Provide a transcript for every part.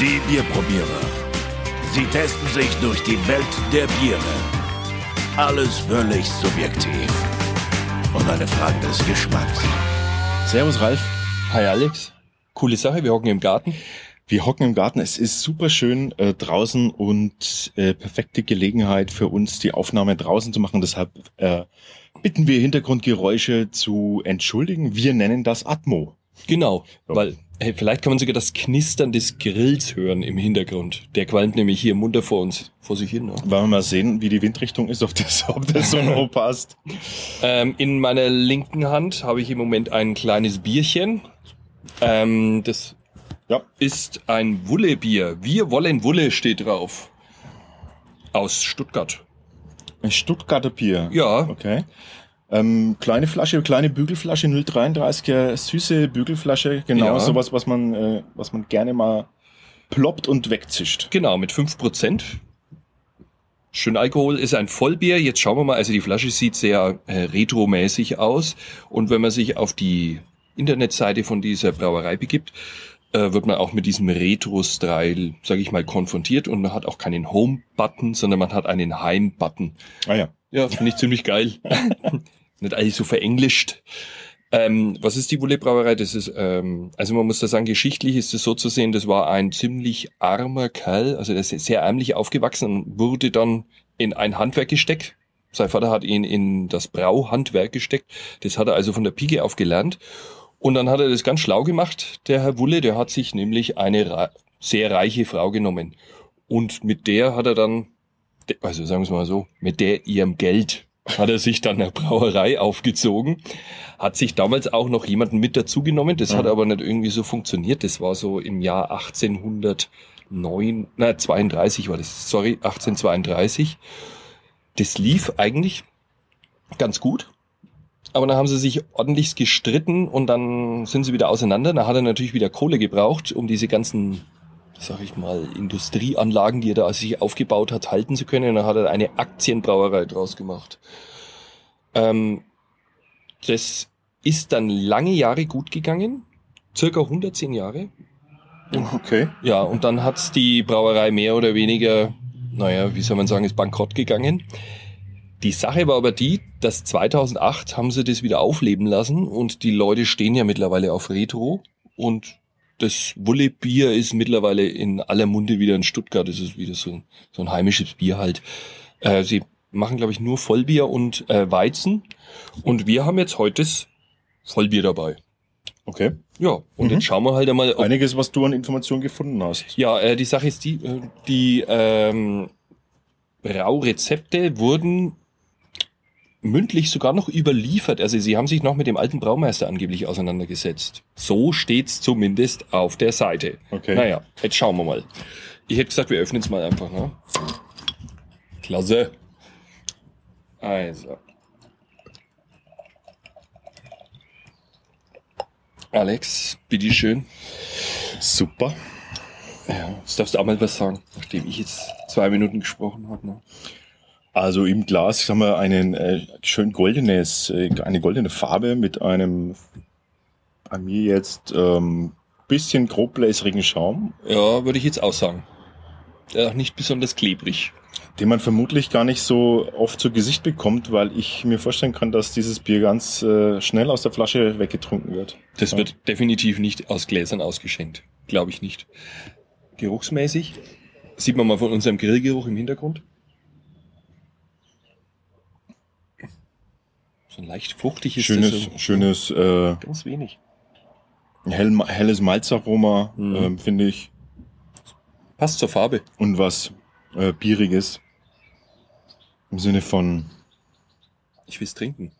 Die Bierprobierer. Sie testen sich durch die Welt der Biere. Alles völlig subjektiv. Und eine Frage des Geschmacks. Servus Ralf. Hi Alex. Coole Sache, wir hocken im Garten. Wir hocken im Garten. Es ist super schön äh, draußen und äh, perfekte Gelegenheit für uns, die Aufnahme draußen zu machen. Deshalb äh, bitten wir Hintergrundgeräusche zu entschuldigen. Wir nennen das Atmo. Genau, Ja. weil hey, vielleicht kann man sogar das Knistern des Grills hören im Hintergrund. Der qualmt nämlich hier munter vor uns, vor sich hin. Ne? Wollen wir mal sehen, wie die Windrichtung ist, ob das, ob das so noch passt. Ähm, in meiner linken Hand habe ich im Moment ein kleines Bierchen. Ähm, das Ja. ist ein Wullebier. Wir wollen Wulle steht drauf. Aus Stuttgart. Ein Stuttgarter Bier. Ja, Okay. Ähm, kleine Flasche, kleine Bügelflasche, 0,33er, süße Bügelflasche. Genau Ja. sowas, was man, äh, was man gerne mal ploppt und wegzischt. Genau, mit 5%. Schön Alkohol ist ein Vollbier. Jetzt schauen wir mal, also die Flasche sieht sehr äh, retromäßig aus. Und wenn man sich auf die Internetseite von dieser Brauerei begibt, äh, wird man auch mit diesem Retro-Style, sage ich mal, konfrontiert. Und man hat auch keinen Home-Button, sondern man hat einen Heim-Button. Ah ja. Ja, finde ich ziemlich geil. Nicht alles so verenglischt. Ähm, was ist die Wulle Brauerei? Das ist, ähm, also man muss da sagen, geschichtlich ist es so zu sehen, das war ein ziemlich armer Kerl, also der ist sehr ärmlich aufgewachsen und wurde dann in ein Handwerk gesteckt. Sein Vater hat ihn in das Brauhandwerk gesteckt. Das hat er also von der Pike auf gelernt. Und dann hat er das ganz schlau gemacht, der Herr Wulle, der hat sich nämlich eine sehr reiche Frau genommen. Und mit der hat er dann also sagen wir es mal so, mit der ihrem Geld hat er sich dann eine Brauerei aufgezogen, hat sich damals auch noch jemanden mit dazugenommen, das hat Mhm. aber nicht irgendwie so funktioniert, das war so im Jahr 1809, na 32 war das, sorry, 1832. Das lief eigentlich ganz gut, aber dann haben sie sich ordentlich gestritten und dann sind sie wieder auseinander, dann hat er natürlich wieder Kohle gebraucht, um diese ganzen sag ich mal, Industrieanlagen, die er da sich aufgebaut hat, halten zu können. Und dann hat er eine Aktienbrauerei draus gemacht. Ähm, das ist dann lange Jahre gut gegangen, circa 110 Jahre. Okay. Ja, und dann hat's die Brauerei mehr oder weniger, naja, wie soll man sagen, ist bankrott gegangen. Die Sache war aber die, dass 2008 haben sie das wieder aufleben lassen und die Leute stehen ja mittlerweile auf Retro und das Wulle-Bier ist mittlerweile in aller Munde wieder in Stuttgart. Das ist wieder so ein, so ein heimisches Bier halt. Äh, sie machen, glaube ich, nur Vollbier und äh, Weizen. Und wir haben jetzt heute das Vollbier dabei. Okay. Ja, und Mhm. jetzt schauen wir halt einmal, Einiges, was du an Informationen gefunden hast. ja, äh, die Sache ist die, äh, die ähm, Braurezepte wurden mündlich sogar noch überliefert. Also sie haben sich noch mit dem alten Braumeister angeblich auseinandergesetzt. So steht's zumindest auf der Seite. Okay. Naja, jetzt schauen wir mal. Ich hätte gesagt, wir öffnen es mal einfach. Ne? Klasse. Also. Alex, bitteschön. Super. Ja, jetzt darfst du auch mal was sagen, nachdem ich jetzt zwei Minuten gesprochen habe. Ne? Also im Glas haben wir einen äh, schön goldenes, äh, eine goldene Farbe mit einem bei mir jetzt ähm, bisschen grobbläserigen Schaum, Ja, würde ich jetzt auch sagen. Ja, nicht besonders klebrig. den man vermutlich gar nicht so oft zu Gesicht bekommt, weil ich mir vorstellen kann, dass dieses Bier ganz äh, schnell aus der Flasche weggetrunken wird. Das Ja. wird definitiv nicht aus Gläsern ausgeschenkt. Glaube ich nicht. Geruchsmäßig sieht man mal von unserem Grillgeruch im Hintergrund. So ein leicht fruchtig ist Schönes, so. schönes, äh, Ganz wenig. hell, helles Malzaroma, Mhm. ähm, finde ich. Passt zur Farbe. Und was äh, Bieriges. Im Sinne von, Ich will's trinken.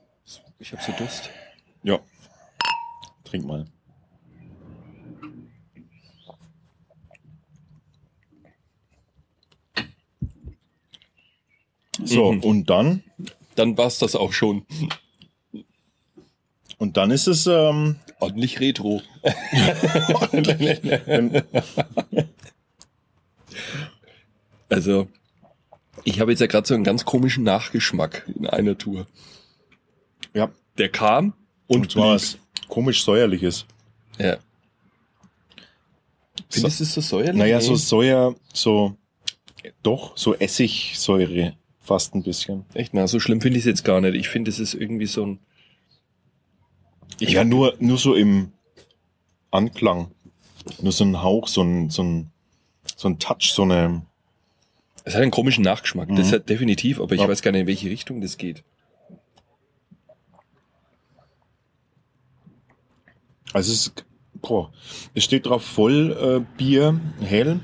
Ich habe so Durst. ja, trink mal. So, Mhm. und dann, Dann war's das auch schon. Und dann ist es, ähm, Ordentlich retro. wenn, Also, ich habe jetzt ja gerade so einen ganz komischen Nachgeschmack in einer Tour. ja, Der kam und, und zwar was komisch säuerliches. Ja. Findest du es so säuerlich? Naja, so. Soja, so, doch, so Essigsäure fast ein bisschen. Echt, na, so schlimm finde ich es jetzt gar nicht. Ich finde, es ist irgendwie so ein. Ich ja, nur, nur so im Anklang. Nur so ein Hauch, so ein, so ein, so ein Touch, so eine, Es hat einen komischen Nachgeschmack, das Mhm. hat definitiv, aber ich Ja. weiß gar nicht, in welche Richtung das geht. also es ist, boah, es steht drauf voll äh, Bier, hell,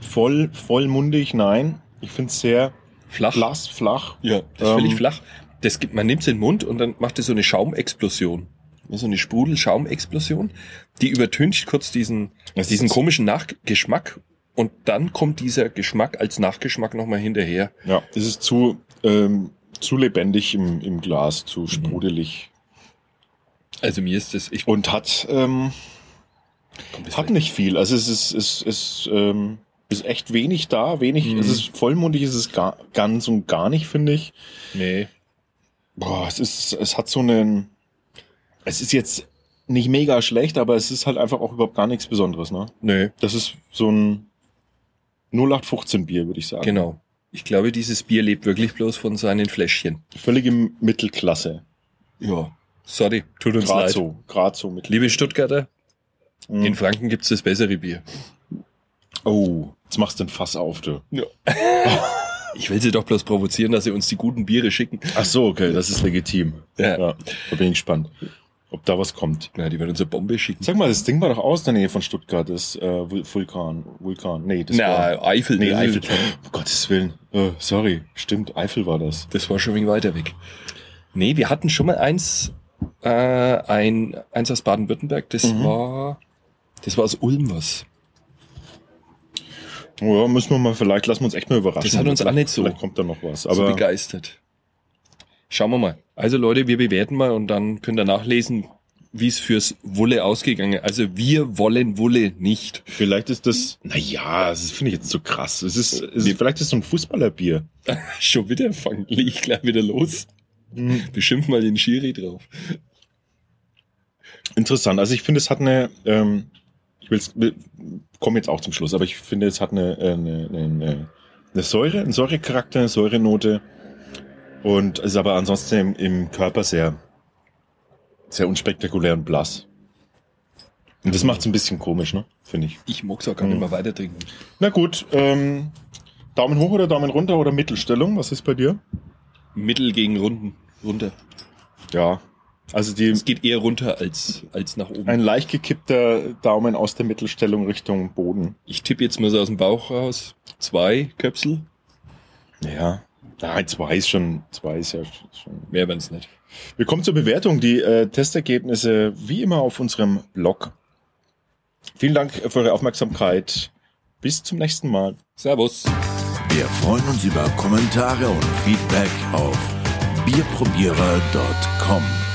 voll, vollmundig, nein. Ich finde es sehr Flach. blass, flach. Ja, das ist Ähm, völlig flach. Das gibt, man nimmt es in den Mund und dann macht es so eine Schaumexplosion. So eine Sprudel-Schaumexplosion, die übertüncht kurz diesen, Es diesen komischen Nachgeschmack und dann kommt dieser Geschmack als Nachgeschmack nochmal hinterher. Ja, es ist zu, ähm, zu lebendig im, im Glas, zu sprudelig. Also mir ist das, ich Und hat, ähm, hat nicht viel. Also es ist, es ist, ähm, ist echt wenig da, wenig, Mhm. es ist vollmundig, es ist gar, ganz und gar nicht, finde ich. Nee. Boah, es ist, es hat so einen, es ist jetzt nicht mega schlecht, aber es ist halt einfach auch überhaupt gar nichts Besonderes, ne? Nee, Das ist so ein 0815 Bier, würde ich sagen. genau. Ich glaube, dieses Bier lebt wirklich bloß von seinen Fläschchen. Völlige Mittelklasse. Ja. Sorry, tut uns Gerade leid. so, gerade so mit. Liebe Stuttgarter, Mhm. in Franken gibt's das bessere Bier. Oh, jetzt machst du ein Fass auf, du. Ja. Ich will sie doch bloß provozieren, dass sie uns die guten Biere schicken. Ach so, okay, das ist legitim. Ja. Ja, da bin ich gespannt, ob da was kommt. Ja, die werden uns eine Bombe schicken. Sag mal, das Ding war doch aus der Nähe von Stuttgart, das äh, Vul- Vulkan. Vulkan. Nee, das war. Na, Eifel. Nee, Eifel. Um Gottes Willen. Äh, sorry, stimmt, Eifel war das. Das war schon ein wenig weiter weg. Nee, wir hatten schon mal eins, äh, ein, eins aus Baden-Württemberg, das Mhm. war, das war aus Ulm was. Ja, müssen wir mal, vielleicht lassen wir uns echt mal überraschen. Das hat uns auch nicht so- Vielleicht kommt da noch was. so Aber begeistert. Schauen wir mal. Also Leute, wir bewerten mal und dann könnt ihr nachlesen, wie es fürs Wulle ausgegangen ist. Also wir wollen Wulle nicht. vielleicht ist das, naja, das finde ich jetzt so krass. Es ist, es ist vielleicht ist es so ein Fußballerbier. Schon wieder fangen, ich gleich wieder los. Beschimpf mal den Schiri drauf. Interessant. Also ich finde, es hat eine, ähm, ich will, komme jetzt auch zum Schluss, aber ich finde, es hat eine, äh, eine, eine, eine Säure, einen Säurecharakter, eine Säurenote und ist aber ansonsten im, im Körper sehr, sehr unspektakulär und blass. Und das macht es ein bisschen komisch, ne? Finde ich. Ich mag's auch gar nicht Mhm. mehr weiter trinken. Na gut, ähm, Daumen hoch oder Daumen runter oder Mittelstellung? Was ist bei dir? Mittel gegen Runden. Runter. Ja, also die, Es geht eher runter als, als nach oben. ein leicht gekippter Daumen aus der Mittelstellung Richtung Boden. Ich tippe jetzt mal so aus dem Bauch raus. Zwei Köpsel. Ja. Nein, zwei ist schon, zwei ist ja schon. Mehr werden's nicht. Wir kommen zur Bewertung. Die äh, Testergebnisse wie immer auf unserem Blog. Vielen Dank für eure Aufmerksamkeit. Bis zum nächsten Mal. Servus. Wir freuen uns über Kommentare und Feedback auf bierprobierer.com.